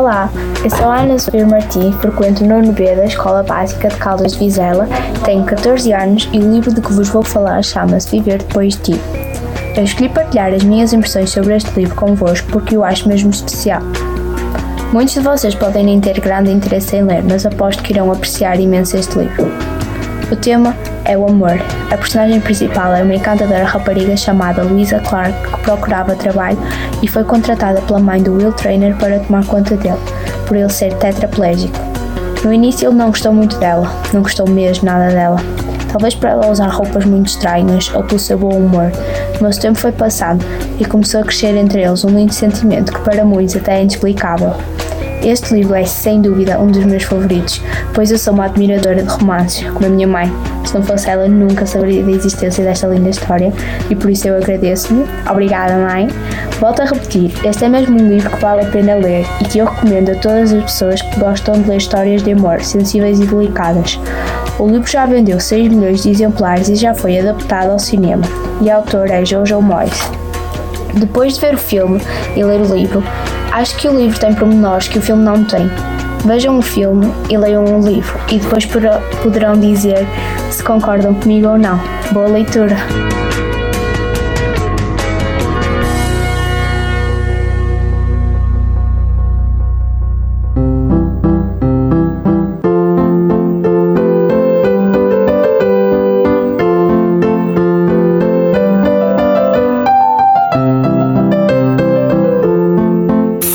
Olá, eu sou Ana Sofia frequento o nono B da Escola Básica de Caldas de Vizela, tenho 14 anos e o livro de que vos vou falar chama-se Viver Depois de Ti. Eu escolhi partilhar as minhas impressões sobre este livro convosco porque o acho mesmo especial. Muitos de vocês podem nem ter grande interesse em ler, mas aposto que irão apreciar imenso este livro. O tema é o amor. A personagem principal é uma encantadora rapariga chamada Louisa Clark que procurava trabalho e foi contratada pela mãe do Will Trainer para tomar conta dele, por ele ser tetraplégico. No início ele não gostou muito dela, não gostou mesmo nada dela. Talvez por ela usar roupas muito estranhas ou pelo seu bom humor, mas o tempo foi passando e começou a crescer entre eles um lindo sentimento que para muitos até é inexplicável. Este livro é sem dúvida um dos meus favoritos, pois eu sou uma admiradora de romances, como a minha mãe. Se não fosse ela, nunca saberia da existência desta linda história e por isso eu agradeço-lhe. Obrigada, mãe. Volto a repetir, este é mesmo um livro que vale a pena ler e que eu recomendo a todas as pessoas que gostam de ler histórias de amor sensíveis e delicadas. O livro já vendeu 6 milhões de exemplares e já foi adaptado ao cinema, e a autora é Jojo Moyes. Depois de ver o filme e ler o livro, Acho que o livro tem pormenores que o filme não tem. Vejam o filme e leiam o livro e depois poderão dizer se concordam comigo ou não. Boa leitura!